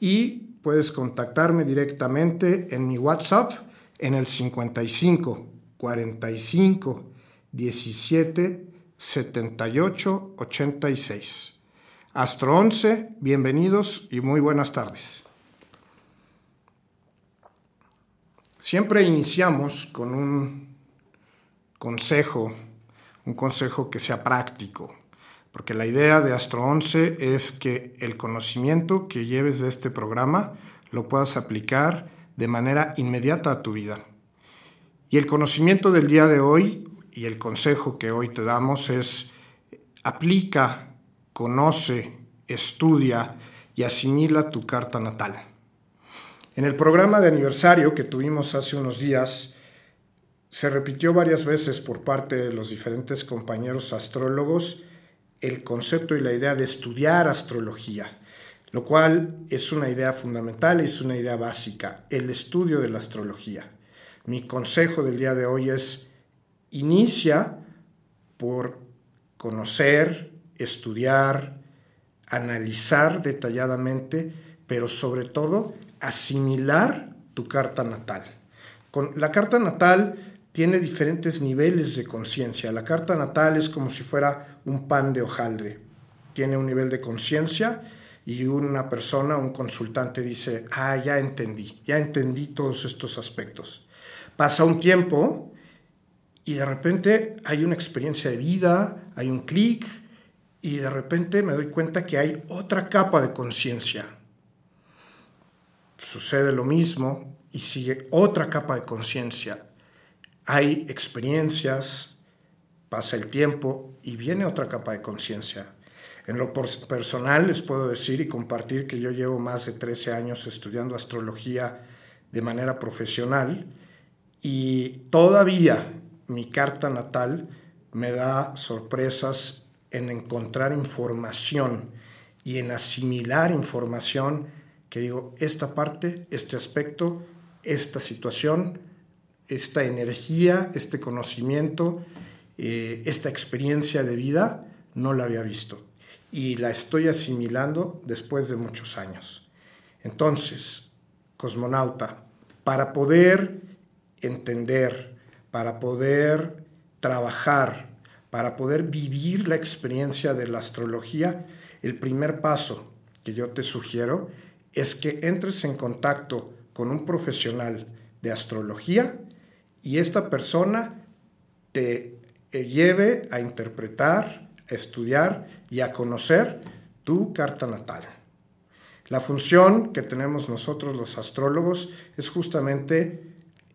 Y puedes contactarme directamente en mi WhatsApp en el 55 45 17 78 86. Astro 11, bienvenidos y muy buenas tardes. Siempre iniciamos con un consejo, un consejo que sea práctico, porque la idea de Astro 11 es que el conocimiento que lleves de este programa lo puedas aplicar de manera inmediata a tu vida. Y el conocimiento del día de hoy y el consejo que hoy te damos es aplica, conoce, estudia y asimila tu carta natal. En el programa de aniversario que tuvimos hace unos días, se repitió varias veces por parte de los diferentes compañeros astrólogos el concepto y la idea de estudiar astrología, lo cual es una idea fundamental, es una idea básica, el estudio de la astrología. Mi consejo del día de hoy es inicia por conocer, estudiar, analizar detalladamente, pero sobre todo asimilar tu carta natal. Con la carta natal tiene diferentes niveles de conciencia. La carta natal es como si fuera un pan de hojaldre. Tiene un nivel de conciencia y una persona, un consultante dice, ah, ya entendí, ya entendí todos estos aspectos. Pasa un tiempo y de repente hay una experiencia de vida, hay un clic y de repente me doy cuenta que hay otra capa de conciencia. Sucede lo mismo y sigue otra capa de conciencia hay experiencias, pasa el tiempo y viene otra capa de conciencia. En lo personal les puedo decir y compartir que yo llevo más de 13 años estudiando astrología de manera profesional y todavía mi carta natal me da sorpresas en encontrar información y en asimilar información que digo, esta parte, este aspecto, esta situación, esta energía, este conocimiento, eh, esta experiencia de vida, no la había visto. Y la estoy asimilando después de muchos años. Entonces, cosmonauta, para poder entender, para poder trabajar, para poder vivir la experiencia de la astrología, el primer paso que yo te sugiero es que entres en contacto con un profesional de astrología y esta persona te lleve a interpretar, a estudiar y a conocer tu carta natal. La función que tenemos nosotros los astrólogos es justamente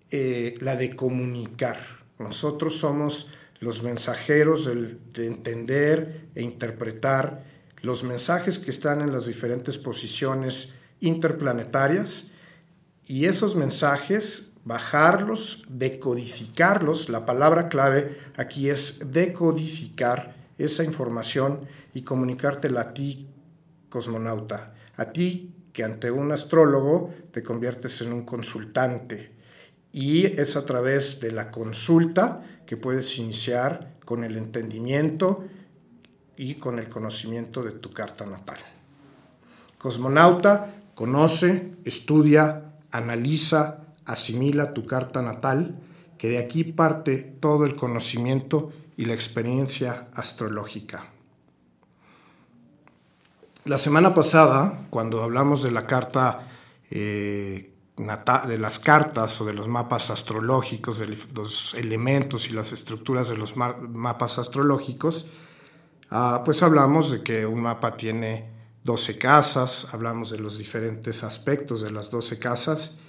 eh, la de comunicar. Nosotros somos los mensajeros de entender e interpretar los mensajes que están en las diferentes posiciones interplanetarias y esos mensajes bajarlos, decodificarlos, la palabra clave aquí es decodificar esa información y comunicártela a ti, cosmonauta, a ti que ante un astrólogo te conviertes en un consultante. Y es a través de la consulta que puedes iniciar con el entendimiento y con el conocimiento de tu carta natal. Cosmonauta conoce, estudia, analiza, asimila tu carta natal, que de aquí parte todo el conocimiento y la experiencia astrológica. La semana pasada, cuando hablamos de la carta eh, de las cartas o de los mapas astrológicos, de los elementos y las estructuras de los mapas astrológicos, ah, pues hablamos de que un mapa tiene 12 casas, hablamos de los diferentes aspectos de las 12 casas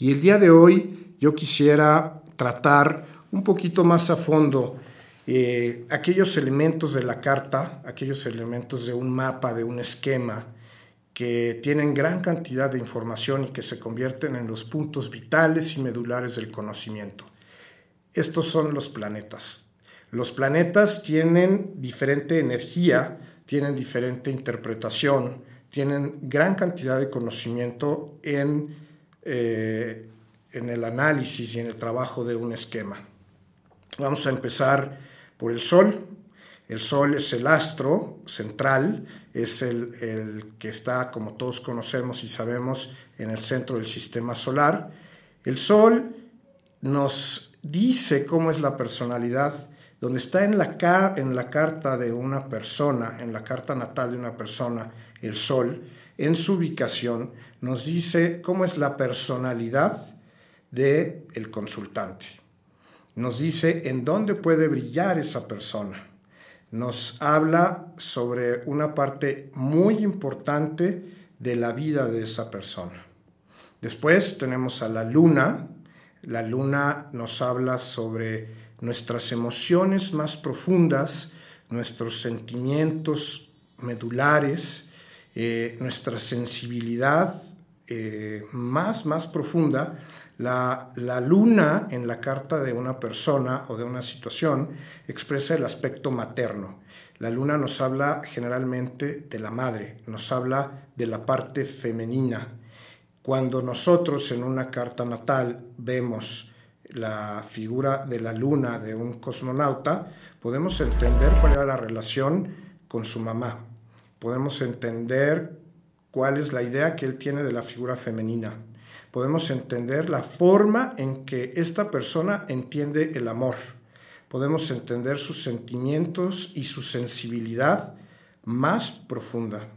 y el día de hoy yo quisiera tratar un poquito más a fondo eh, aquellos elementos de la carta, aquellos elementos de un mapa, de un esquema, que tienen gran cantidad de información y que se convierten en los puntos vitales y medulares del conocimiento. Estos son los planetas. Los planetas tienen diferente energía, tienen diferente interpretación, tienen gran cantidad de conocimiento en, eh, en el análisis y en el trabajo de un esquema. Vamos a empezar por el Sol. El Sol es el astro central, es el, que está, como todos conocemos y sabemos, en el centro del sistema solar. El Sol nos dice cómo es la personalidad, donde está en la, en la carta de una persona, en la carta natal de una persona, el Sol, en su ubicación, nos dice cómo es la personalidad del el consultante. Nos dice en dónde puede brillar esa persona nos habla sobre una parte muy importante de la vida de esa persona. Después tenemos a la luna. La luna nos habla sobre nuestras emociones más profundas, nuestros sentimientos medulares, eh, nuestra sensibilidad eh, más, más profunda la, luna en la carta de una persona o de una situación expresa el aspecto materno. La luna nos habla generalmente de la madre, nos habla de la parte femenina. Cuando nosotros en una carta natal vemos la figura de la luna de un cosmonauta, podemos entender cuál era la relación con su mamá. Podemos entender cuál es la idea que él tiene de la figura femenina podemos entender la forma en que esta persona entiende el amor. Podemos entender sus sentimientos y su sensibilidad más profunda.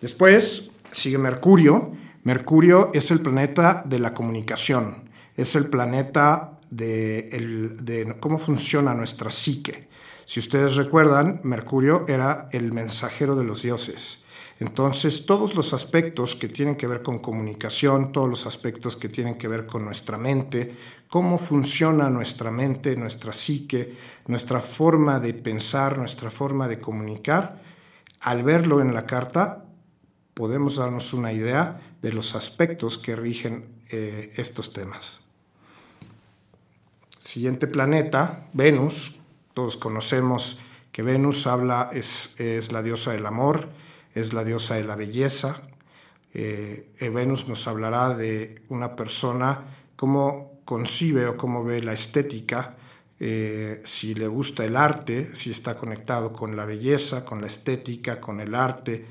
Después sigue Mercurio. Mercurio es el planeta de la comunicación, es el planeta de, de cómo funciona nuestra psique. Si ustedes recuerdan, Mercurio era el mensajero de los dioses entonces, todos los aspectos que tienen que ver con comunicación, todos los aspectos que tienen que ver con nuestra mente, cómo funciona nuestra mente, nuestra psique, nuestra forma de pensar, nuestra forma de comunicar, al verlo en la carta, podemos darnos una idea de los aspectos que rigen eh, estos temas. Siguiente planeta, Venus. Todos conocemos que Venus habla, es, es la diosa del amor, es la diosa de la belleza. Eh, Venus nos hablará de una persona, cómo concibe o cómo ve la estética, eh, si le gusta el arte, si está conectado con la belleza, con la estética, con el arte,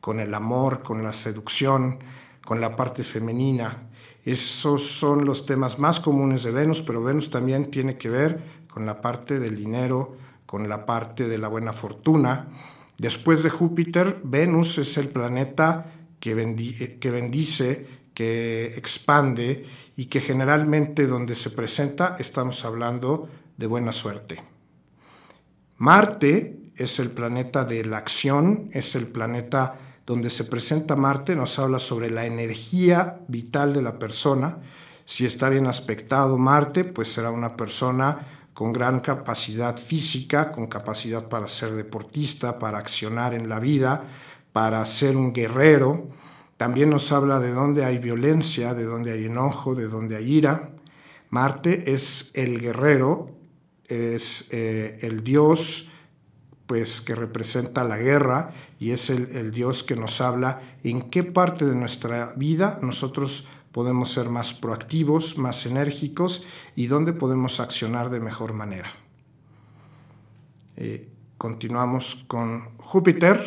con el amor, con la seducción, con la parte femenina. Esos son los temas más comunes de Venus, pero Venus también tiene que ver con la parte del dinero, con la parte de la buena fortuna. Después de Júpiter, Venus es el planeta que, bendice, que expande y que generalmente donde se presenta estamos hablando de buena suerte. Marte es el planeta de la acción, es el planeta donde se presenta Marte, nos habla sobre la energía vital de la persona. Si está bien aspectado Marte, pues será una persona con gran capacidad física, con capacidad para ser deportista, para accionar en la vida, para ser un guerrero. También nos habla de dónde hay violencia, de dónde hay enojo, de dónde hay ira. Marte es el guerrero, es eh, el dios pues que representa la guerra y es el, Dios que nos habla en qué parte de nuestra vida nosotros podemos ser más proactivos, más enérgicos y dónde podemos accionar de mejor manera. Eh, continuamos con Júpiter.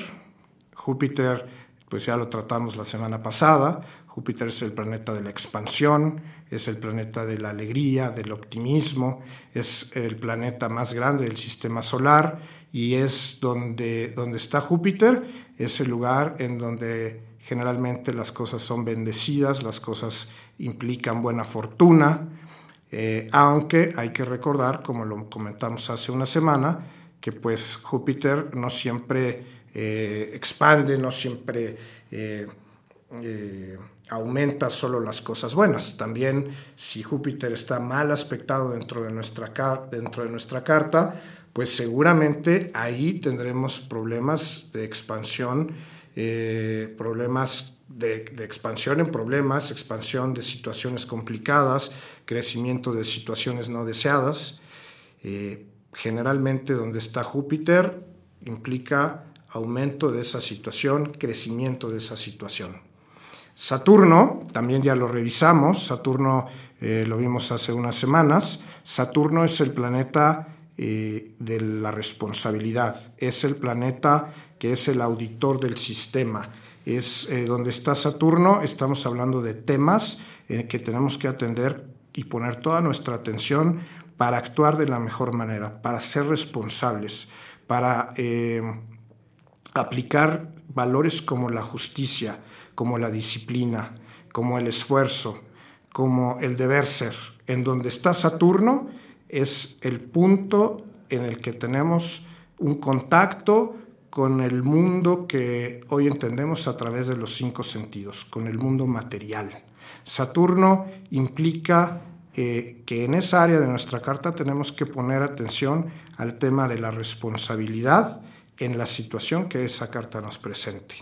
Júpiter, pues ya lo tratamos la semana pasada. Júpiter es el planeta de la expansión, es el planeta de la alegría, del optimismo, es el planeta más grande del sistema solar y es donde, donde está Júpiter, es el lugar en donde generalmente las cosas son bendecidas, las cosas implican buena fortuna, eh, aunque hay que recordar, como lo comentamos hace una semana, que pues Júpiter no siempre eh, expande, no siempre eh, aumenta solo las cosas buenas. También si Júpiter está mal aspectado dentro de nuestra, dentro de nuestra carta, pues seguramente ahí tendremos problemas de expansión, eh, problemas de, expansión en problemas, expansión de situaciones complicadas, crecimiento de situaciones no deseadas. Eh, generalmente donde está Júpiter implica aumento de esa situación, crecimiento de esa situación. Saturno, también ya lo revisamos, Saturno eh, lo vimos hace unas semanas, Saturno es el planeta eh, de la responsabilidad. Es el planeta que es el auditor del sistema. Es eh, donde está Saturno, estamos hablando de temas eh, que tenemos que atender y poner toda nuestra atención para actuar de la mejor manera, para ser responsables, para aplicar valores como la justicia, como la disciplina, como el esfuerzo, como el deber ser. En donde está Saturno, es el punto en el que tenemos un contacto con el mundo que hoy entendemos a través de los cinco sentidos, con el mundo material. Saturno implica eh, que en esa área de nuestra carta tenemos que poner atención al tema de la responsabilidad en la situación que esa carta nos presente.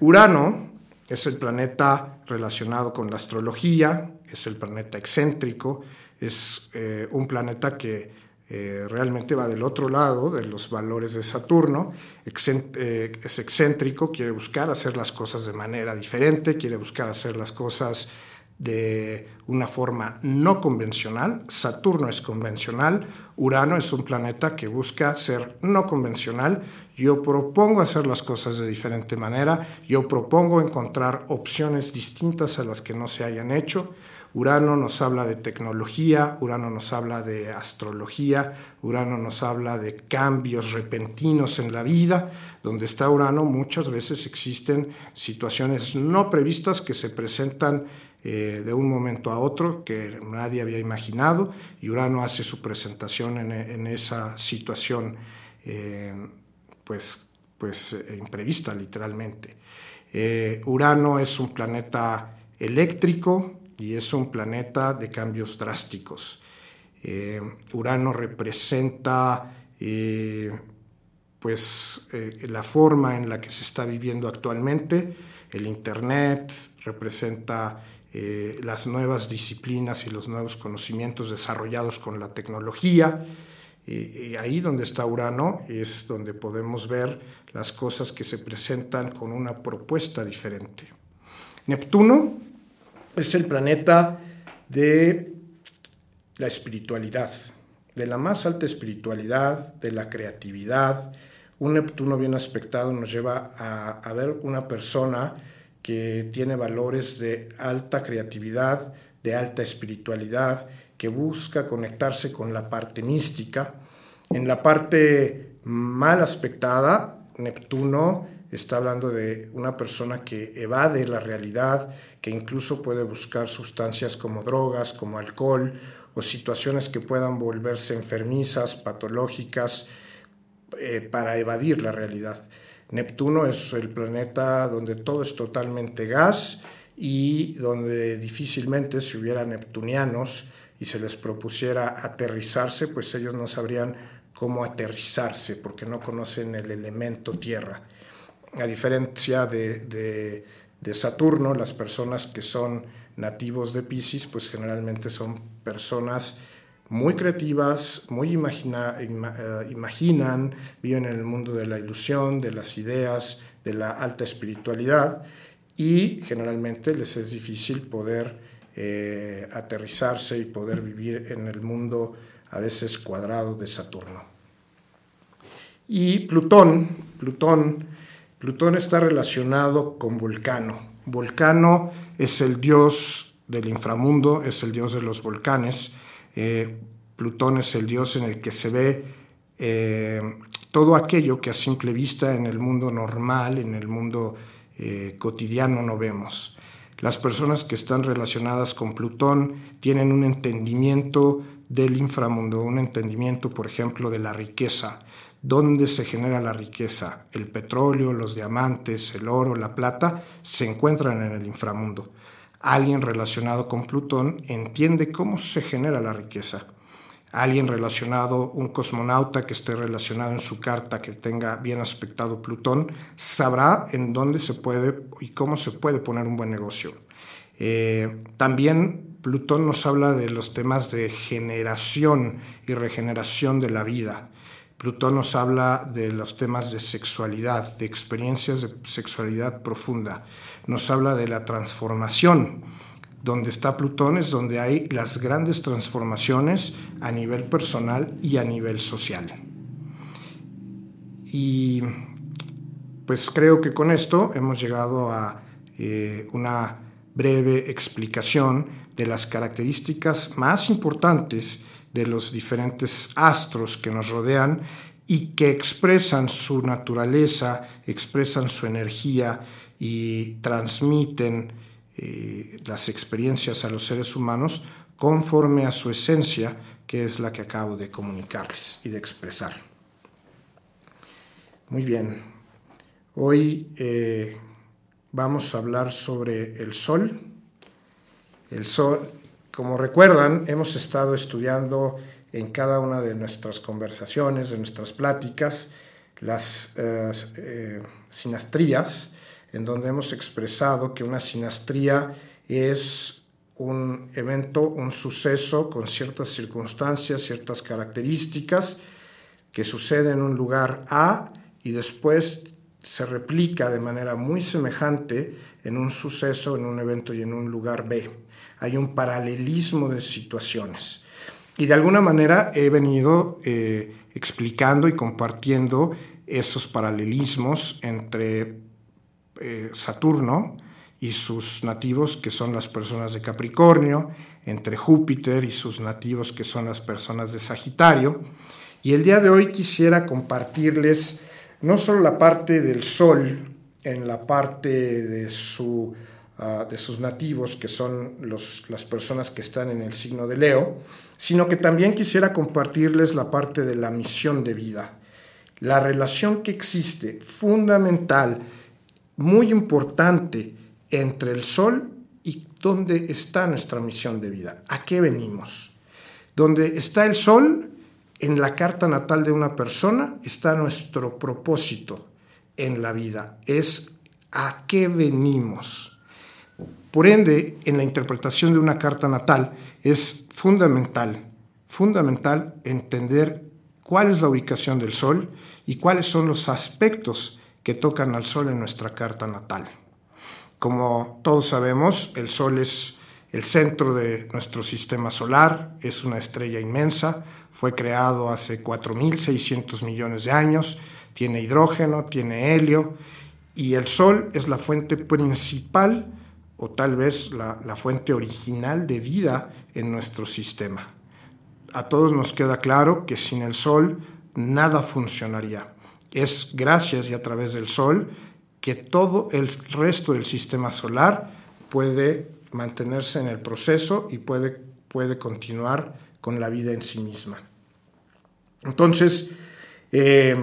Urano es el planeta relacionado con la astrología, es el planeta excéntrico, es eh, un planeta que eh, realmente va del otro lado de los valores de Saturno, eh, es excéntrico, quiere buscar hacer las cosas de manera diferente, quiere buscar hacer las cosas de una forma no convencional. Saturno es convencional, Urano es un planeta que busca ser no convencional. Yo propongo hacer las cosas de diferente manera, yo propongo encontrar opciones distintas a las que no se hayan hecho. Urano nos habla de tecnología, Urano nos habla de astrología, Urano nos habla de cambios repentinos en la vida. Donde está Urano muchas veces existen situaciones no previstas que se presentan eh, de un momento a otro que nadie había imaginado y Urano hace su presentación en, esa situación eh, pues, pues eh, imprevista literalmente. Urano es un planeta eléctrico, y es un planeta de cambios drásticos. Eh, Urano representa eh, pues, eh, la forma en la que se está viviendo actualmente, el Internet representa las nuevas disciplinas y los nuevos conocimientos desarrollados con la tecnología. y ahí donde está Urano es donde podemos ver las cosas que se presentan con una propuesta diferente. Neptuno es el planeta de la espiritualidad, de la más alta espiritualidad, de la creatividad. Un Neptuno bien aspectado nos lleva a, ver una persona que tiene valores de alta creatividad, de alta espiritualidad, que busca conectarse con la parte mística. En la parte mal aspectada, Neptuno está hablando de una persona que evade la realidad, que incluso puede buscar sustancias como drogas, como alcohol o situaciones que puedan volverse enfermizas, patológicas, eh, para evadir la realidad. Neptuno es el planeta donde todo es totalmente gas y donde difícilmente si hubiera neptunianos y se les propusiera aterrizarse, pues ellos no sabrían cómo aterrizarse porque no conocen el elemento tierra. A diferencia de, Saturno, las personas que son nativos de Pisces, pues generalmente son personas muy creativas, muy eh, imaginan, viven en el mundo de la ilusión, de las ideas, de la alta espiritualidad y generalmente les es difícil poder eh, aterrizarse y poder vivir en el mundo a veces cuadrado de Saturno. Y Plutón, Plutón, Plutón está relacionado con Vulcano. Vulcano es el dios del inframundo, es el dios de los volcanes. Eh, Plutón es el dios en el que se ve eh, todo aquello que a simple vista en el mundo normal, en el mundo eh, cotidiano no vemos. Las personas que están relacionadas con Plutón tienen un entendimiento del inframundo, un entendimiento, por ejemplo, de la riqueza. ¿Dónde se genera la riqueza? El petróleo, los diamantes, el oro, la plata se encuentran en el inframundo. Alguien relacionado con Plutón entiende cómo se genera la riqueza alguien relacionado, un cosmonauta que esté relacionado en su carta, que tenga bien aspectado Plutón, sabrá en dónde se puede y cómo se puede poner un buen negocio. Eh, también Plutón nos habla de los temas de generación y regeneración de la vida. Plutón nos habla de los temas de sexualidad, de experiencias de sexualidad profunda. Nos habla de la transformación donde está Plutón es donde hay las grandes transformaciones a nivel personal y a nivel social. Y pues creo que con esto hemos llegado a eh, una breve explicación de las características más importantes de los diferentes astros que nos rodean y que expresan su naturaleza, expresan su energía y transmiten eh, las experiencias a los seres humanos conforme a su esencia, que es la que acabo de comunicarles y de expresar. Muy bien, hoy eh, vamos a hablar sobre el sol. El sol, como recuerdan, hemos estado estudiando en cada una de nuestras conversaciones, de nuestras pláticas, las eh, sinastrías, en donde hemos expresado que una sinastría es un evento, un suceso con ciertas circunstancias, ciertas características que sucede en un lugar A y después se replica de manera muy semejante en un suceso, en un evento y en un lugar B. Hay un paralelismo de situaciones. Y de alguna manera he venido eh, explicando y compartiendo esos paralelismos entre eh, Saturno y sus nativos, que son las personas de Capricornio, entre Júpiter y sus nativos, que son las personas de Sagitario. Y el día de hoy quisiera compartirles no solo la parte del Sol, en la parte de, su, ah, de sus nativos, que son los, las personas que están en el signo de Leo, sino que también quisiera compartirles la parte de la misión de vida, la relación que existe fundamental muy importante entre el sol y dónde está nuestra misión de vida, a qué venimos. Donde está el sol, en la carta natal de una persona, está nuestro propósito en la vida, es a qué venimos. Por ende, en la interpretación de una carta natal es fundamental, fundamental entender cuál es la ubicación del sol y cuáles son los aspectos que tocan al Sol en nuestra carta natal. Como todos sabemos, el Sol es el centro de nuestro sistema solar, es una estrella inmensa, fue creado hace 4.600 millones de años, tiene hidrógeno, tiene helio, y el Sol es la fuente principal o tal vez la, fuente original de vida en nuestro sistema. A todos nos queda claro que sin el Sol nada funcionaría. Es gracias y a través del Sol que todo el resto del sistema solar puede mantenerse en el proceso y puede, puede continuar con la vida en sí misma. Entonces, eh,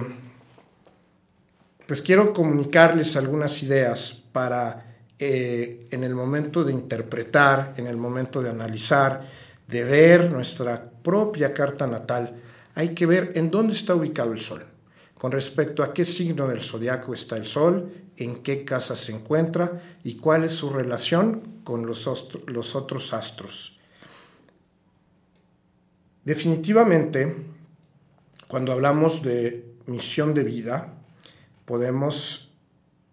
pues quiero comunicarles algunas ideas para eh, en el momento de interpretar, en el momento de analizar, de ver nuestra propia carta natal, hay que ver en dónde está ubicado el Sol, con respecto a qué signo del zodiaco está el Sol, en qué casa se encuentra y cuál es su relación con los, los otros astros. Definitivamente, cuando hablamos de misión de vida, podemos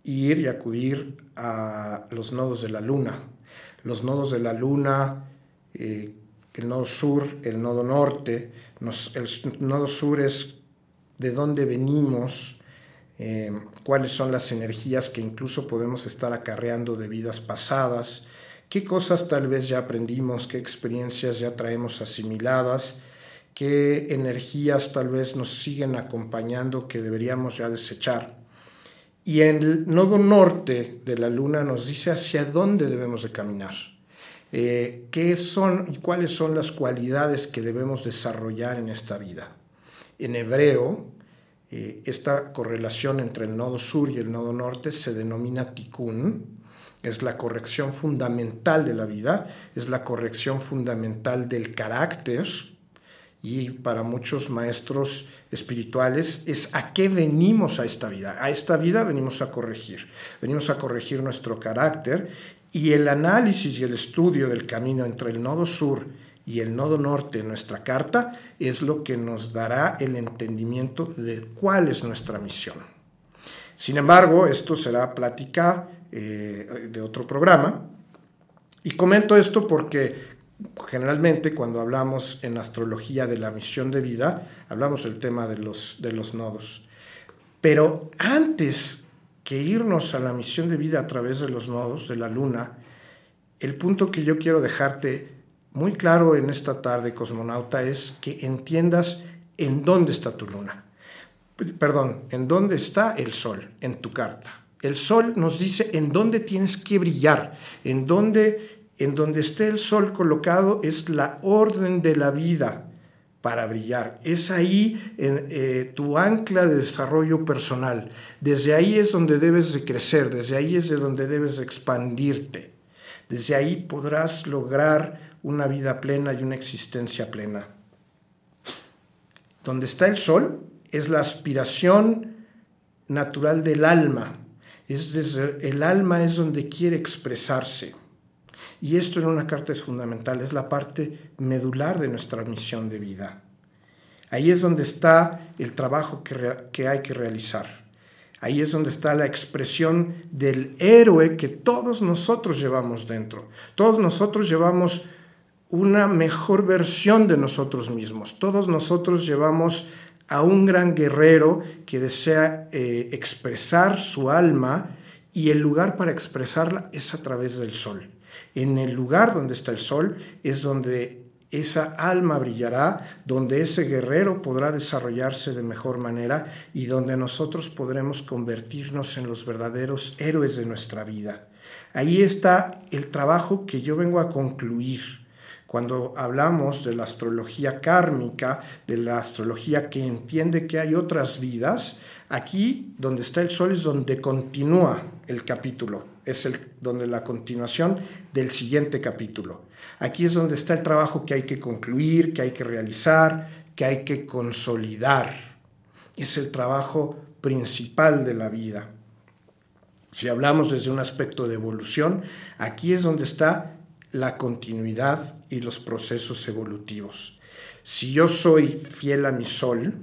ir y acudir a los nodos de la luna. Los nodos de la luna, eh, el nodo sur, el nodo norte. el nodo sur es de dónde venimos, eh, cuáles son las energías que incluso podemos estar acarreando de vidas pasadas, qué cosas tal vez ya aprendimos, qué experiencias ya traemos asimiladas, qué energías tal vez nos siguen acompañando que deberíamos ya desechar. Y el nodo norte de la luna nos dice hacia dónde debemos de caminar. Eh, qué son y cuáles son las cualidades que debemos desarrollar en esta vida. En hebreo, eh, esta correlación entre el nodo sur y el nodo norte se denomina tikkun, es la corrección fundamental de la vida, es la corrección fundamental del carácter y para muchos maestros espirituales es a qué venimos a esta vida. A esta vida venimos a corregir, venimos a corregir nuestro carácter y el análisis y el estudio del camino entre el nodo sur y el nodo norte en nuestra carta es lo que nos dará el entendimiento de cuál es nuestra misión. Sin embargo, esto será plática eh, de otro programa. Y comento esto porque generalmente cuando hablamos en astrología de la misión de vida, hablamos del tema de los, de los nodos. Pero antes que irnos a la misión de vida a través de los nodos de la luna, el punto que yo quiero dejarte muy claro en esta tarde, cosmonauta, es que entiendas en dónde está tu luna. Perdón, en dónde está el sol en tu carta. El sol nos dice en dónde tienes que brillar, en dónde, en donde esté el sol colocado es la orden de la vida para brillar. Es ahí en, eh, tu ancla de desarrollo personal. Desde ahí es donde debes de crecer, desde ahí es de donde debes de expandirte. Desde ahí podrás lograr una vida plena y una existencia plena. Donde está el sol es la aspiración natural del alma. Es el alma es donde quiere expresarse. Y esto en una carta es fundamental, es la parte medular de nuestra misión de vida. Ahí es donde está el trabajo que, que hay que realizar. Ahí es donde está la expresión del héroe que todos nosotros llevamos dentro. Todos nosotros llevamos una mejor versión de nosotros mismos. Todos nosotros llevamos a un gran guerrero que desea eh, expresar su alma y el lugar para expresarla es a través del sol. En el lugar donde está el sol es donde esa alma brillará, donde ese guerrero podrá desarrollarse de mejor manera y donde nosotros podremos convertirnos en los verdaderos héroes de nuestra vida. Ahí está el trabajo que yo vengo a concluir cuando hablamos de la astrología kármica, de la astrología que entiende que hay otras vidas, aquí donde está el sol es donde continúa el capítulo, es donde la continuación del siguiente capítulo. Aquí es donde está el trabajo que hay que concluir, que hay que realizar, que hay que consolidar. Es el trabajo principal de la vida. Si hablamos desde un aspecto de evolución, aquí es donde está la continuidad y los procesos evolutivos. Si yo soy fiel a mi sol,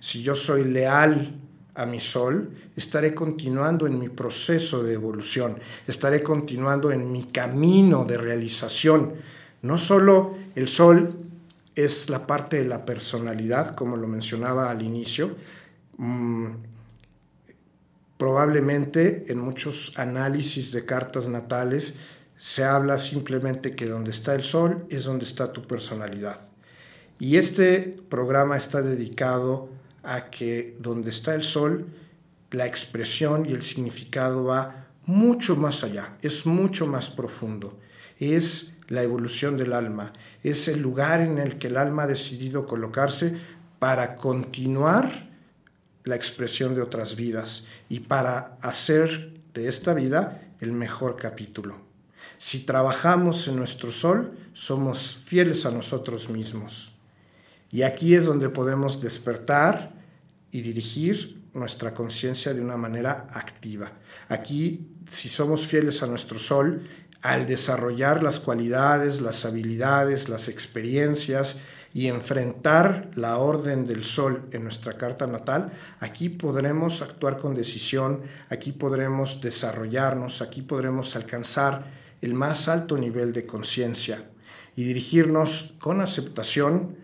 si yo soy leal a mi sol, estaré continuando en mi proceso de evolución, estaré continuando en mi camino de realización. No solo el sol es la parte de la personalidad, como lo mencionaba al inicio, mm, probablemente en muchos análisis de cartas natales se habla simplemente que donde está el sol es donde está tu personalidad. Y este programa está dedicado a que donde está el sol, la expresión y el significado va mucho más allá, es mucho más profundo. Es la evolución del alma, es el lugar en el que el alma ha decidido colocarse para continuar la expresión de otras vidas y para hacer de esta vida el mejor capítulo. Si trabajamos en nuestro sol, somos fieles a nosotros mismos. Y aquí es donde podemos despertar y dirigir nuestra conciencia de una manera activa. Aquí, si somos fieles a nuestro sol, al desarrollar las cualidades, las habilidades, las experiencias y enfrentar la orden del sol en nuestra carta natal, aquí podremos actuar con decisión, aquí podremos desarrollarnos, aquí podremos alcanzar el más alto nivel de conciencia y dirigirnos con aceptación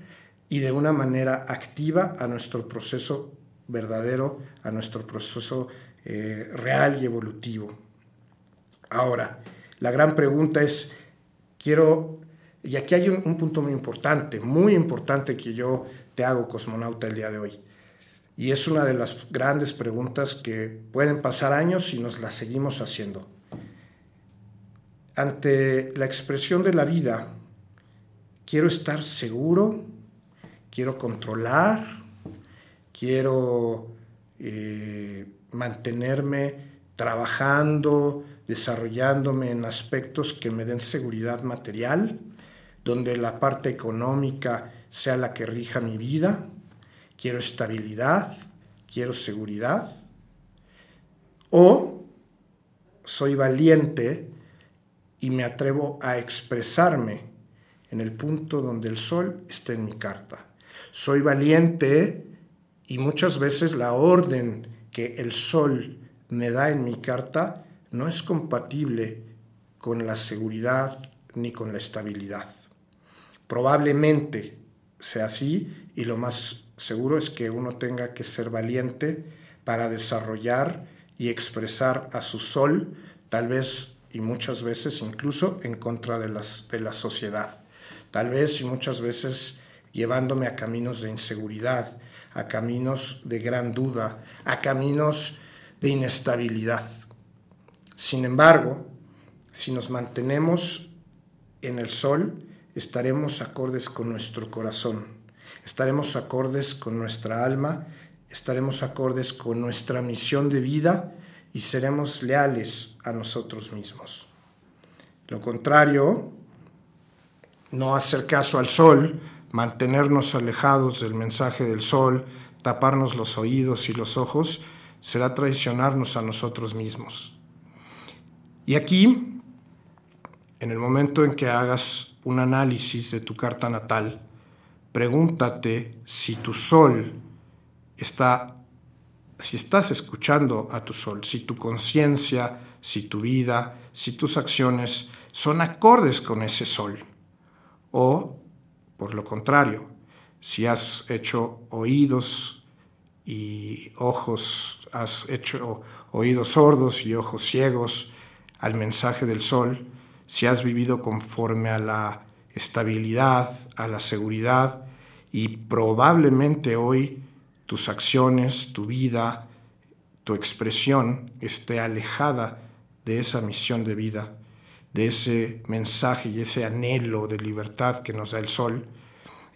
y de una manera activa a nuestro proceso verdadero, a nuestro proceso eh, real y evolutivo. Ahora, la gran pregunta es, quiero, y aquí hay un, un punto muy importante, muy importante que yo te hago, cosmonauta, el día de hoy. Y es una de las grandes preguntas que pueden pasar años y nos las seguimos haciendo. Ante la expresión de la vida, quiero estar seguro, quiero controlar, quiero eh, mantenerme trabajando, desarrollándome en aspectos que me den seguridad material, donde la parte económica sea la que rija mi vida, quiero estabilidad, quiero seguridad, o soy valiente y me atrevo a expresarme en el punto donde el sol está en mi carta. Soy valiente y muchas veces la orden que el sol me da en mi carta no es compatible con la seguridad ni con la estabilidad. Probablemente sea así y lo más seguro es que uno tenga que ser valiente para desarrollar y expresar a su sol, tal vez y muchas veces incluso en contra de, las, de la sociedad. Tal vez y muchas veces llevándome a caminos de inseguridad, a caminos de gran duda, a caminos de inestabilidad. Sin embargo, si nos mantenemos en el sol, estaremos acordes con nuestro corazón, estaremos acordes con nuestra alma, estaremos acordes con nuestra misión de vida y seremos leales a nosotros mismos. Lo contrario, no hacer caso al sol, mantenernos alejados del mensaje del sol, taparnos los oídos y los ojos, será traicionarnos a nosotros mismos. Y aquí, en el momento en que hagas un análisis de tu carta natal, pregúntate si tu sol está, si estás escuchando a tu sol, si tu conciencia, si tu vida, si tus acciones son acordes con ese sol. O por lo contrario, si has hecho oídos y ojos, has hecho oídos sordos y ojos ciegos al mensaje del sol, si has vivido conforme a la estabilidad, a la seguridad y probablemente hoy tus acciones, tu vida, tu expresión esté alejada de esa misión de vida de ese mensaje y ese anhelo de libertad que nos da el sol,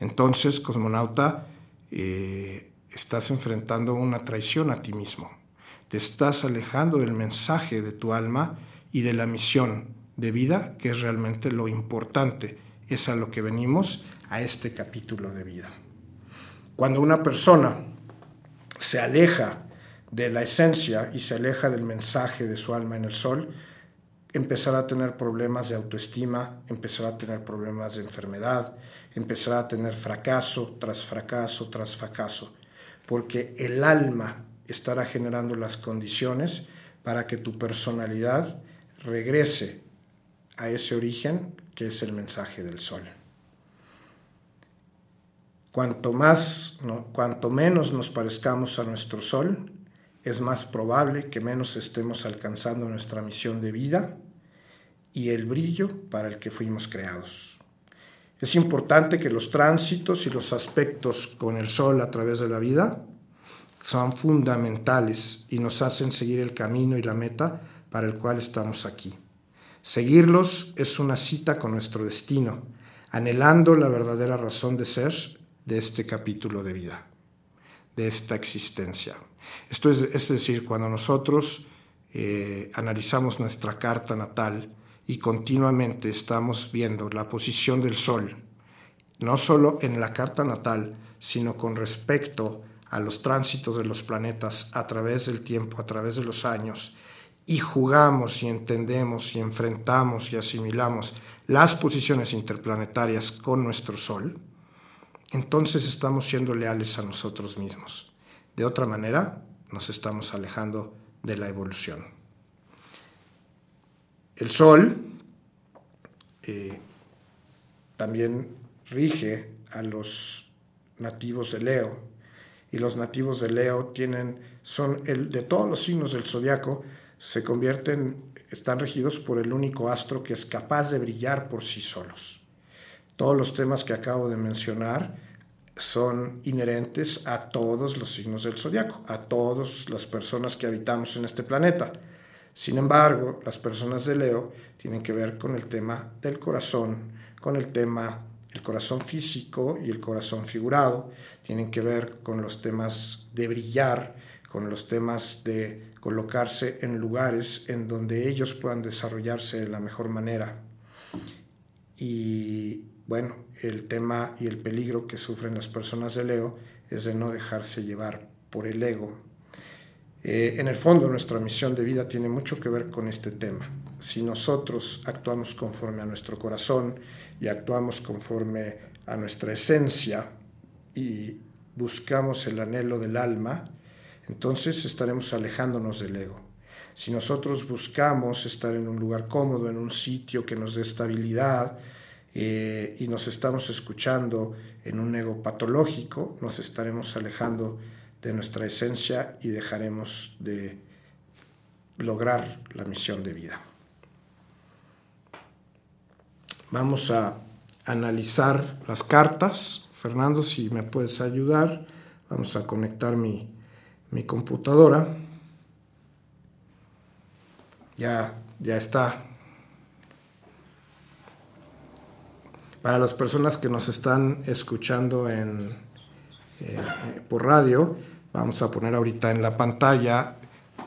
entonces, cosmonauta, eh, estás enfrentando una traición a ti mismo. Te estás alejando del mensaje de tu alma y de la misión de vida, que es realmente lo importante. Es a lo que venimos a este capítulo de vida. Cuando una persona se aleja de la esencia y se aleja del mensaje de su alma en el sol, empezará a tener problemas de autoestima, empezará a tener problemas de enfermedad, empezará a tener fracaso tras fracaso tras fracaso, porque el alma estará generando las condiciones para que tu personalidad regrese a ese origen que es el mensaje del sol. Cuanto más, cuanto menos nos parezcamos a nuestro sol, es más probable que menos estemos alcanzando nuestra misión de vida y el brillo para el que fuimos creados. Es importante que los tránsitos y los aspectos con el sol a través de la vida son fundamentales y nos hacen seguir el camino y la meta para el cual estamos aquí. Seguirlos es una cita con nuestro destino, anhelando la verdadera razón de ser de este capítulo de vida, de esta existencia. Esto es, es decir, cuando nosotros eh, analizamos nuestra carta natal y continuamente estamos viendo la posición del Sol, no solo en la carta natal, sino con respecto a los tránsitos de los planetas a través del tiempo, a través de los años, y jugamos y entendemos y enfrentamos y asimilamos las posiciones interplanetarias con nuestro Sol, entonces estamos siendo leales a nosotros mismos. De otra manera, nos estamos alejando de la evolución. El Sol eh, también rige a los nativos de Leo y los nativos de Leo tienen son el de todos los signos del zodiaco se convierten están regidos por el único astro que es capaz de brillar por sí solos. Todos los temas que acabo de mencionar son inherentes a todos los signos del zodiaco, a todas las personas que habitamos en este planeta. Sin embargo, las personas de Leo tienen que ver con el tema del corazón, con el tema el corazón físico y el corazón figurado, tienen que ver con los temas de brillar, con los temas de colocarse en lugares en donde ellos puedan desarrollarse de la mejor manera. Y bueno, el tema y el peligro que sufren las personas de Leo es de no dejarse llevar por el ego. Eh, en el fondo, nuestra misión de vida tiene mucho que ver con este tema. Si nosotros actuamos conforme a nuestro corazón y actuamos conforme a nuestra esencia y buscamos el anhelo del alma, entonces estaremos alejándonos del ego. Si nosotros buscamos estar en un lugar cómodo, en un sitio que nos dé estabilidad, eh, y nos estamos escuchando en un ego patológico, nos estaremos alejando de nuestra esencia y dejaremos de lograr la misión de vida. Vamos a analizar las cartas. Fernando, si me puedes ayudar, vamos a conectar mi, mi computadora. Ya, ya está Para las personas que nos están escuchando en, eh, por radio, vamos a poner ahorita en la pantalla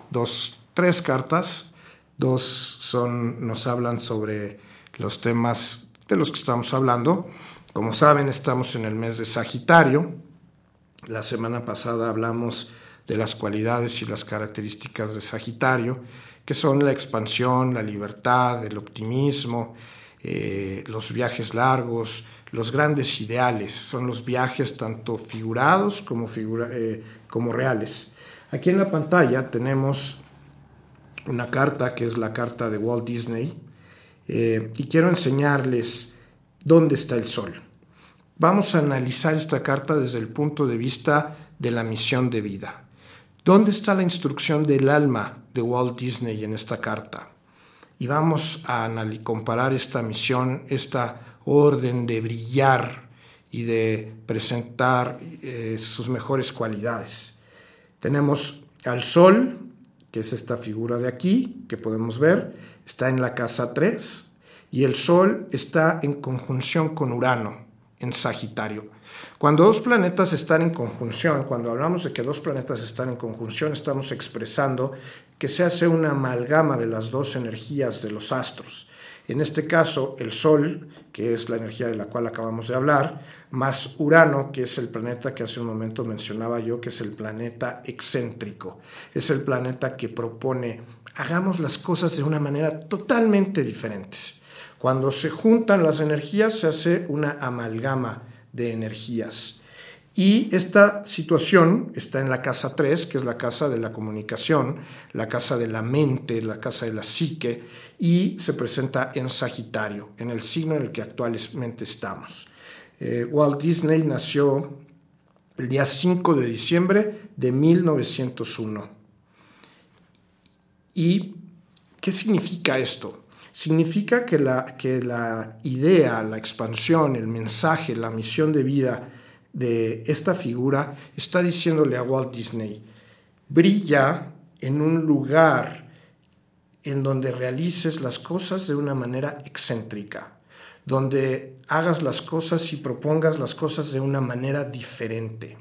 dos, tres cartas. Dos son, nos hablan sobre los temas de los que estamos hablando. Como saben, estamos en el mes de Sagitario. La semana pasada hablamos de las cualidades y las características de Sagitario, que son la expansión, la libertad, el optimismo, eh, los viajes largos, los grandes ideales, son los viajes tanto figurados como, eh, como reales. Aquí en la pantalla tenemos una carta que es la carta de Walt Disney eh, y quiero enseñarles dónde está el sol. Vamos a analizar esta carta desde el punto de vista de la misión de vida. ¿Dónde está la instrucción del alma de Walt Disney en esta carta? Y vamos a comparar esta misión, esta orden de brillar y de presentar eh, sus mejores cualidades. Tenemos al Sol, que es esta figura de aquí, que podemos ver, está en la casa 3, y el Sol está en conjunción con Urano, en Sagitario. Cuando dos planetas están en conjunción, cuando hablamos de que dos planetas están en conjunción, estamos expresando que se hace una amalgama de las dos energías de los astros. En este caso, el Sol, que es la energía de la cual acabamos de hablar, más Urano, que es el planeta que hace un momento mencionaba yo, que es el planeta excéntrico. Es el planeta que propone, hagamos las cosas de una manera totalmente diferente. Cuando se juntan las energías se hace una amalgama de energías. Y esta situación está en la casa 3, que es la casa de la comunicación, la casa de la mente, la casa de la psique, y se presenta en Sagitario, en el signo en el que actualmente estamos. Eh, Walt Disney nació el día 5 de diciembre de 1901. ¿Y qué significa esto? Significa que la, que la idea, la expansión, el mensaje, la misión de vida, de esta figura está diciéndole a Walt Disney, brilla en un lugar en donde realices las cosas de una manera excéntrica, donde hagas las cosas y propongas las cosas de una manera diferente.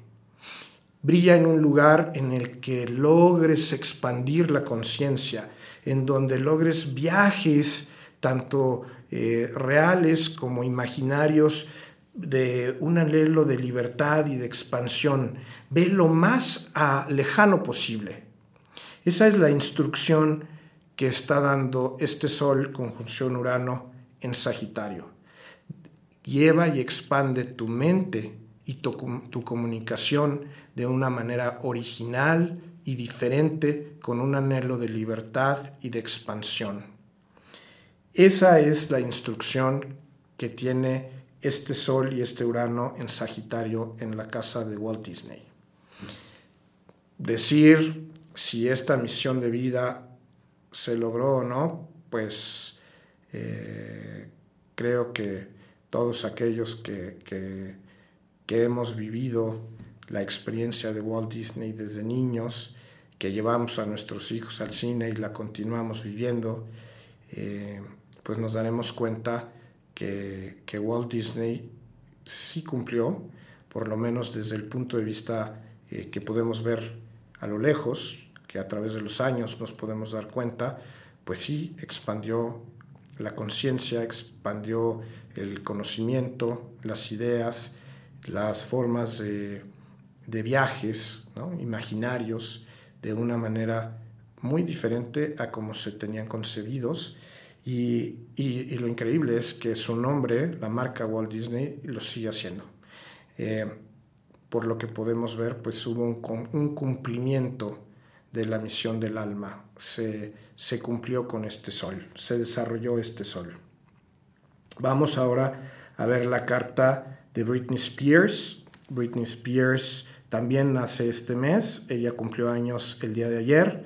Brilla en un lugar en el que logres expandir la conciencia, en donde logres viajes tanto eh, reales como imaginarios de un anhelo de libertad y de expansión. Ve lo más a lejano posible. Esa es la instrucción que está dando este Sol conjunción Urano en Sagitario. Lleva y expande tu mente y tu, tu comunicación de una manera original y diferente con un anhelo de libertad y de expansión. Esa es la instrucción que tiene este Sol y este Urano en Sagitario en la casa de Walt Disney. Decir si esta misión de vida se logró o no, pues eh, creo que todos aquellos que, que, que, hemos vivido la experiencia de Walt Disney desde niños, que llevamos a nuestros hijos al cine y la continuamos viviendo, eh, pues nos daremos cuenta que, Walt Disney sí cumplió, por lo menos desde el punto de vista eh, que podemos ver a lo lejos, que a través de los años nos podemos dar cuenta, pues sí expandió la conciencia, expandió el conocimiento, las ideas, las formas de, viajes imaginarios de una manera muy diferente a como se tenían concebidos y, lo increíble es que su nombre, la marca Walt Disney, lo sigue haciendo. Eh, por lo que podemos ver, pues hubo un, cumplimiento de la misión del alma. Se, se cumplió con este sol, se desarrolló este sol. Vamos ahora a ver la carta de Britney Spears. Britney Spears también nace este mes, ella cumplió años el día de ayer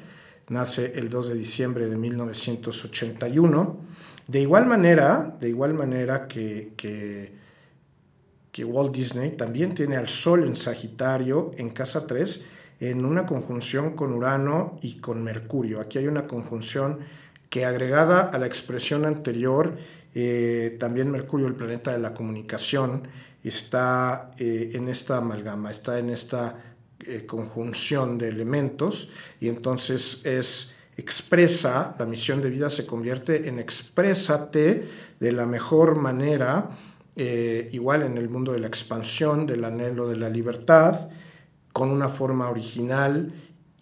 nace el 2 de diciembre de 1981. De igual manera, de igual manera que, que, Walt Disney también tiene al Sol en Sagitario en casa 3 en una conjunción con Urano y con Mercurio. Aquí hay una conjunción que agregada a la expresión anterior, eh, también Mercurio, el planeta de la comunicación, está eh, en esta amalgama, está en esta eh, conjunción de elementos y entonces es expresa, la misión de vida se convierte en exprésate de la mejor manera, eh, igual en el mundo de la expansión, del anhelo de la libertad, con una forma original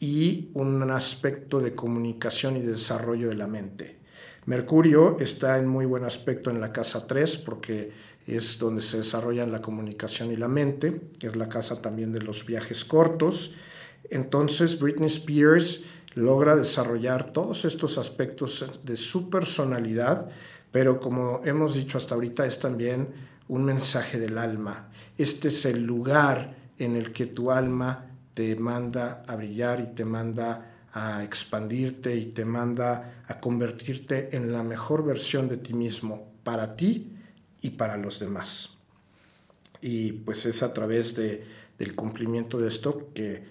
y un aspecto de comunicación y desarrollo de la mente. Mercurio está en muy buen aspecto en la casa 3 porque es donde se desarrollan la comunicación y la mente, que es la casa también de los viajes cortos. Entonces Britney Spears logra desarrollar todos estos aspectos de su personalidad, pero como hemos dicho hasta ahorita es también un mensaje del alma. Este es el lugar en el que tu alma te manda a brillar y te manda a expandirte y te manda a convertirte en la mejor versión de ti mismo para ti y para los demás. Y pues es a través de, del cumplimiento de esto que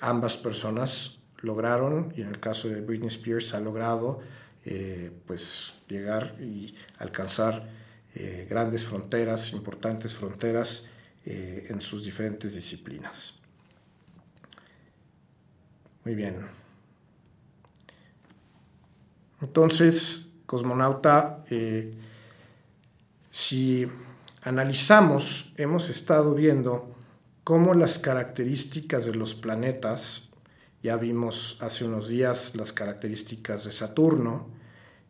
ambas personas lograron, y en el caso de Britney Spears ha logrado eh, pues llegar y alcanzar eh, grandes fronteras, importantes fronteras eh, en sus diferentes disciplinas. Muy bien. Entonces, cosmonauta, si analizamos, hemos estado viendo cómo las características de los planetas, ya vimos hace unos días las características de Saturno,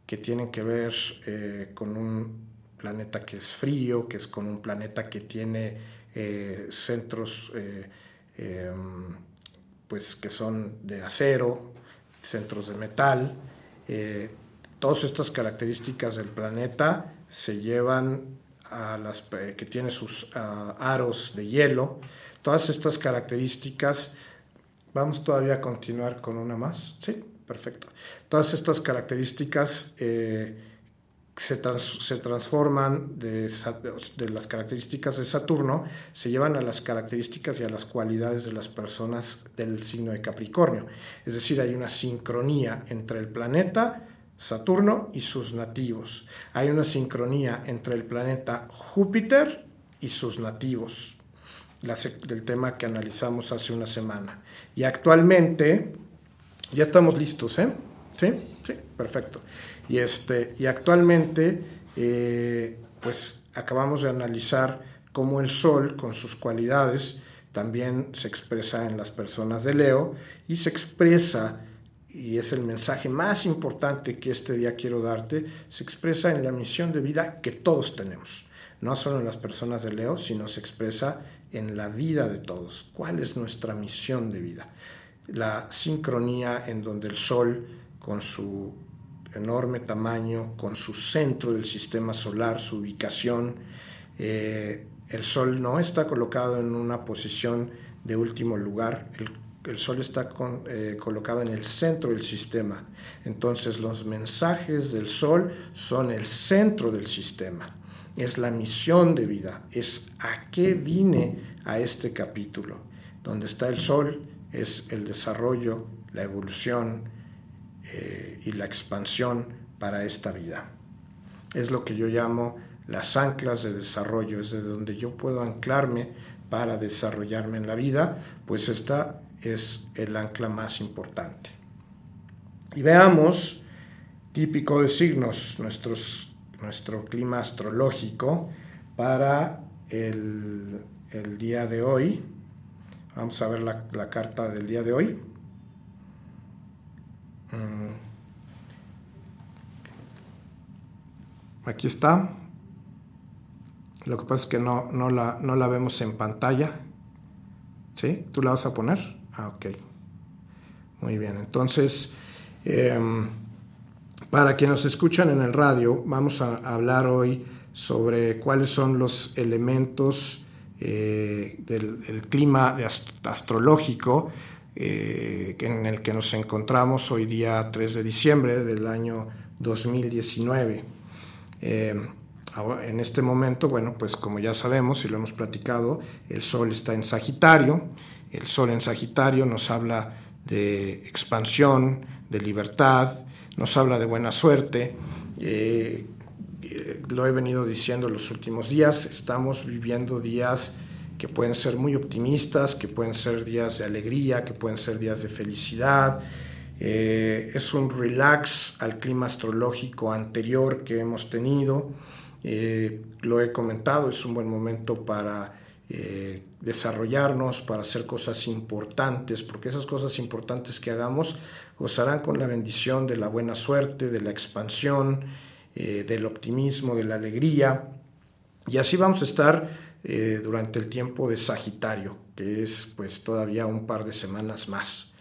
que tienen que ver eh, con un planeta que es frío, que es con un planeta que tiene eh, centros eh, em, pues que son de acero, centros de metal. todas estas características del planeta se llevan a las que tiene sus aros de hielo. Todas estas características, vamos todavía a continuar con una más, sí, perfecto. Todas estas características eh, se, se transforman de, de, las características de Saturno, se llevan a las características y a las cualidades de las personas del signo de Capricornio. Es decir, hay una sincronía entre el planeta Saturno y sus nativos. Hay una sincronía entre el planeta Júpiter y sus nativos, del tema que analizamos hace una semana. Y actualmente, ya estamos listos, ¿eh? ¿Sí? Sí, perfecto. Y, este, y actualmente, eh, pues acabamos de analizar cómo el Sol, con sus cualidades, también se expresa en las personas de Leo y se expresa, y es el mensaje más importante que este día quiero darte, se expresa en la misión de vida que todos tenemos. No solo en las personas de Leo, sino se expresa en la vida de todos. ¿Cuál es nuestra misión de vida? La sincronía en donde el Sol, con su enorme tamaño, con su centro del sistema solar, su ubicación. Eh, el Sol no está colocado en una posición de último lugar, Sol está eh, colocado en el centro del sistema. Entonces los mensajes del Sol son el centro del sistema, es la misión de vida, es a qué vine a este capítulo. Donde está el Sol es el desarrollo, la evolución, eh, y la expansión para esta vida. Es lo que yo llamo las anclas de desarrollo, es de donde yo puedo anclarme para desarrollarme en la vida, pues esta es el ancla más importante. Y veamos, típico de signos, nuestro clima astrológico para el, día de hoy. Vamos a ver la, la carta del día de hoy. Mm. Aquí está. Lo que pasa es que no, no, la, no la vemos en pantalla. ¿Sí? ¿Tú la vas a poner? Ah, ok. Muy bien. Entonces, em, para quienes nos escuchan en el radio, vamos a hablar hoy sobre cuáles son los elementos eh, del clima astrológico eh, en el que nos encontramos hoy día 3 de diciembre del año 2019. Eh, en este momento, bueno, pues como ya sabemos y lo hemos platicado, el Sol está en Sagitario. El Sol en Sagitario nos habla de expansión, de libertad, nos habla de buena suerte. Eh, lo he venido diciendo los últimos días, estamos viviendo días que pueden ser muy optimistas, que pueden ser días de alegría, que pueden ser días de felicidad. Eh, es un relax al clima astrológico anterior que hemos tenido. Eh, lo he comentado, es un buen momento para eh, desarrollarnos, para hacer cosas importantes, porque esas cosas importantes que hagamos gozarán con la bendición de la buena suerte, de la expansión, del optimismo, de la alegría. Y así vamos a estar eh, durante el tiempo de Sagitario, que es pues todavía un par de semanas más.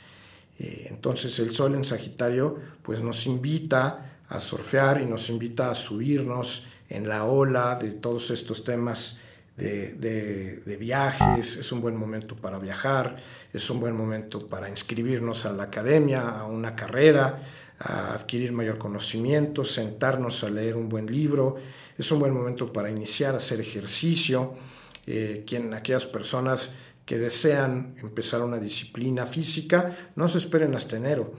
Eh, entonces el Sol en Sagitario pues nos invita a surfear y nos invita a subirnos en la ola de todos estos temas de, viajes, es un buen momento para viajar, es un buen momento para inscribirnos a la academia, a una carrera, a adquirir mayor conocimiento, sentarnos a leer un buen libro, es un buen momento para iniciar a hacer ejercicio, eh, quien, aquellas personas que desean empezar una disciplina física, no se esperen hasta enero.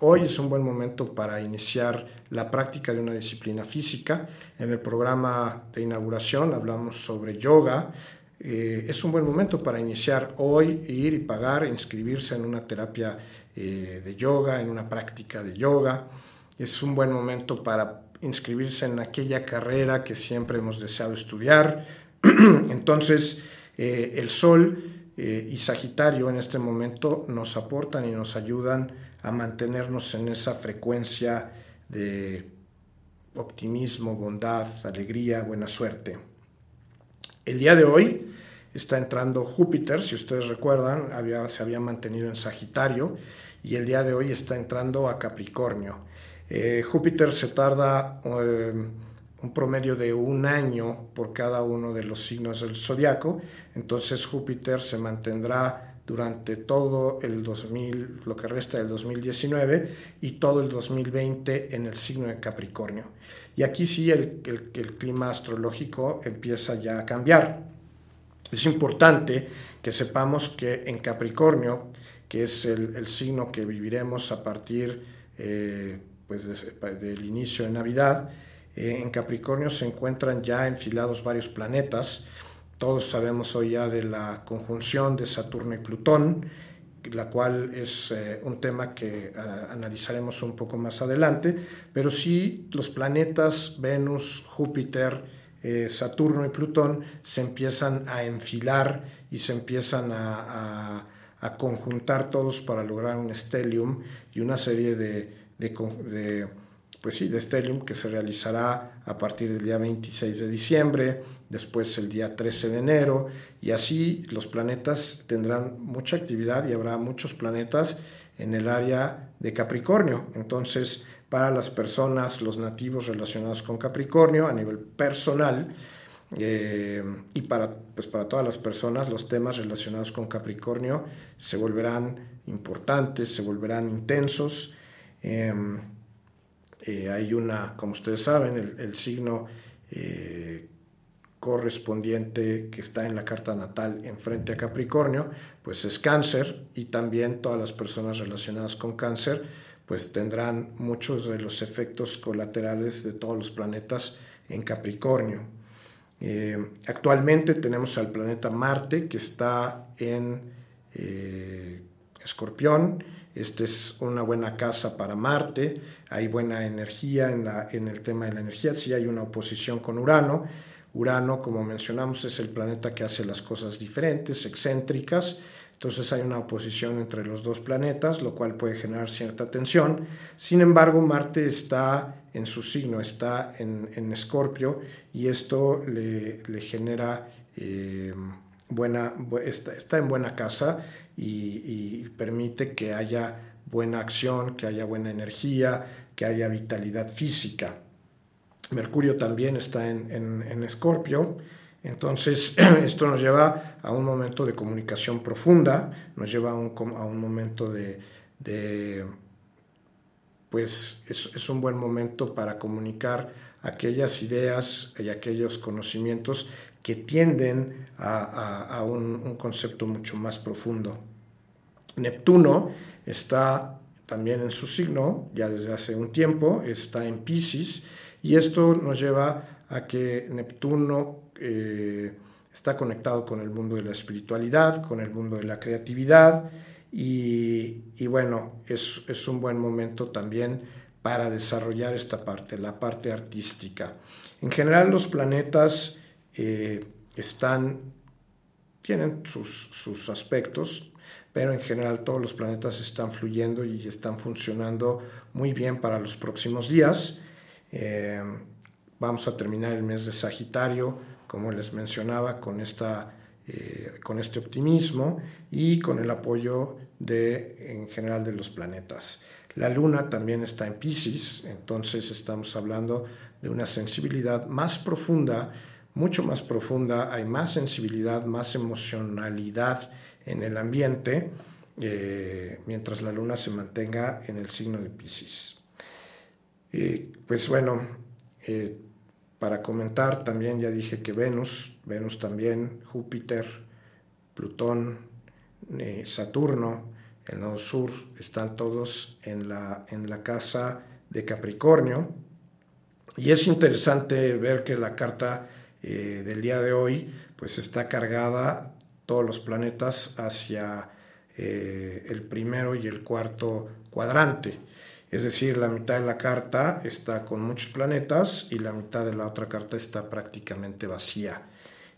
Hoy es un buen momento para iniciar la práctica de una disciplina física. En el programa de inauguración hablamos sobre yoga. Eh, es un buen momento para iniciar hoy, ir y pagar, inscribirse en una terapia eh, de yoga, en una práctica de yoga. Es un buen momento para inscribirse en aquella carrera que siempre hemos deseado estudiar, Entonces, eh, el Sol y Sagitario en este momento nos aportan y nos ayudan a mantenernos en esa frecuencia de optimismo, bondad, alegría, buena suerte. El día de hoy está entrando Júpiter, si ustedes recuerdan, se había mantenido en Sagitario y el día de hoy está entrando a Capricornio. Eh, Júpiter se tarda un promedio de un año por cada uno de los signos del zodiaco, entonces Júpiter se mantendrá durante todo el 2000, lo que resta del 2019 y todo el 2020 en el signo de Capricornio. Y aquí sí el, el clima astrológico empieza ya a cambiar. Es importante que sepamos que en Capricornio, que es el, signo que viviremos a partir eh, pues del inicio de Navidad, eh, en Capricornio se encuentran ya enfilados varios planetas. Todos sabemos hoy ya de la conjunción de Saturno y Plutón, la cual es eh, un tema que analizaremos un poco más adelante, pero sí los planetas Venus, Júpiter, eh, Saturno y Plutón se empiezan a enfilar y se empiezan a, conjuntar todos para lograr un stellium y una serie de, pues sí, de stellium que se realizará a partir del día 26 de diciembre, después el día 13 de enero y así los planetas tendrán mucha actividad y habrá muchos planetas en el área de Capricornio. Entonces, para las personas, los nativos relacionados con Capricornio a nivel personal eh, y para, pues para todas las personas los temas relacionados con Capricornio se volverán importantes, se volverán intensos. Em, eh, hay una, como ustedes saben, el, signo eh, correspondiente que está en la carta natal enfrente a Capricornio, pues es cáncer y también todas las personas relacionadas con cáncer pues tendrán muchos de los efectos colaterales de todos los planetas en Capricornio. Eh, actualmente tenemos al planeta Marte que está en eh, Escorpión. Esta es una buena casa para Marte. Hay buena energía en, la, en el tema de la energía. Sí hay una oposición con Urano. Urano, como mencionamos, es el planeta que hace las cosas diferentes, excéntricas entonces hay una oposición entre los dos planetas, lo cual puede generar cierta tensión. Sin embargo, Marte está en su signo, está en Escorpio y esto le, genera eh, buena, está, en buena casa y, permite que haya buena acción, que haya buena energía, que haya vitalidad física. Mercurio también está en Escorpio. Entonces, esto nos lleva a un momento de comunicación profunda, nos lleva a un, momento de, pues es, un buen momento para comunicar aquellas ideas y aquellos conocimientos que tienden a, un, concepto mucho más profundo. Neptuno está también en su signo, ya desde hace un tiempo, está en Pisces, y esto nos lleva a que Neptuno eh, está conectado con el mundo de la espiritualidad, con el mundo de la creatividad y, bueno, es, un buen momento también para desarrollar esta parte, la parte artística. En general los planetas eh, están, tienen sus, aspectos, pero en general todos los planetas están fluyendo y están funcionando muy bien para los próximos días. Eh, vamos a terminar el mes de Sagitario como les mencionaba, con, esta, eh, con este optimismo y con el apoyo de, en general de los planetas. La luna también está en Pisces, entonces estamos hablando de una sensibilidad más profunda, mucho más profunda, hay más sensibilidad, más emocionalidad en el ambiente, eh, mientras la luna se mantenga en el signo de Pisces. Pues bueno, eh, para comentar, también ya dije que Venus, Venus también, Júpiter, Plutón, eh, Saturno, el nodo sur, están todos en la, en la casa de Capricornio. Y es interesante ver que la carta eh, del día de hoy pues está cargada todos los planetas hacia eh, el primero y el cuarto cuadrante. Es decir, la mitad de la carta está con muchos planetas y la mitad de la otra carta está prácticamente vacía.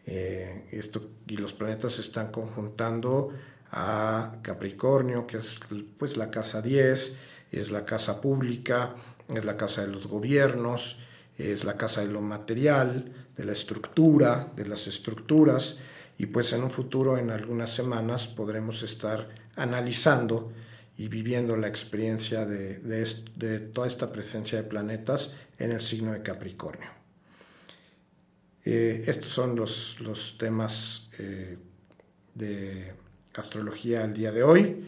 Eh, esto, y los planetas se están conjuntando a Capricornio, que es pues, la casa 10, es la casa pública, es la casa de los gobiernos, es la casa de lo material, de la estructura, de las estructuras, y pues en un futuro, en algunas semanas, podremos estar analizando y viviendo la experiencia de, de, toda esta presencia de planetas en el signo de Capricornio. Eh, estos son los, los temas eh, de astrología al día de hoy.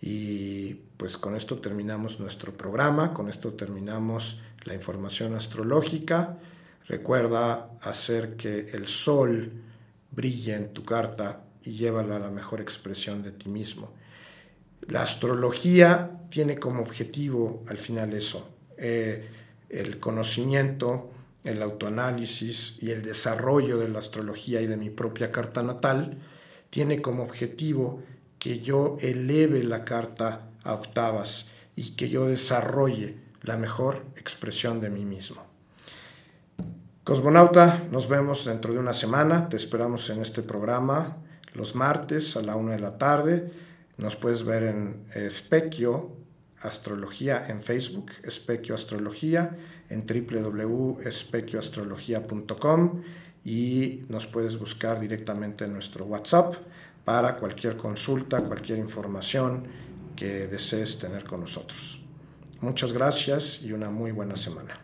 Y pues con esto terminamos nuestro programa, con esto terminamos la información astrológica. Recuerda hacer que el sol brille en tu carta y llévala a la mejor expresión de ti mismo. La astrología tiene como objetivo al final eso, eh, el conocimiento, el autoanálisis y el desarrollo de la astrología y de mi propia carta natal, tiene como objetivo que yo eleve la carta a octavas y que yo desarrolle la mejor expresión de mí mismo. Cosmonauta, nos vemos dentro de una semana. Te esperamos en este programa los martes a la una de la tarde. Nos puedes ver en Espequio Astrología en Facebook, Espequio Astrología, en www.espequioastrología.com y nos puedes buscar directamente en nuestro WhatsApp para cualquier consulta, cualquier información que desees tener con nosotros. Muchas gracias y una muy buena semana.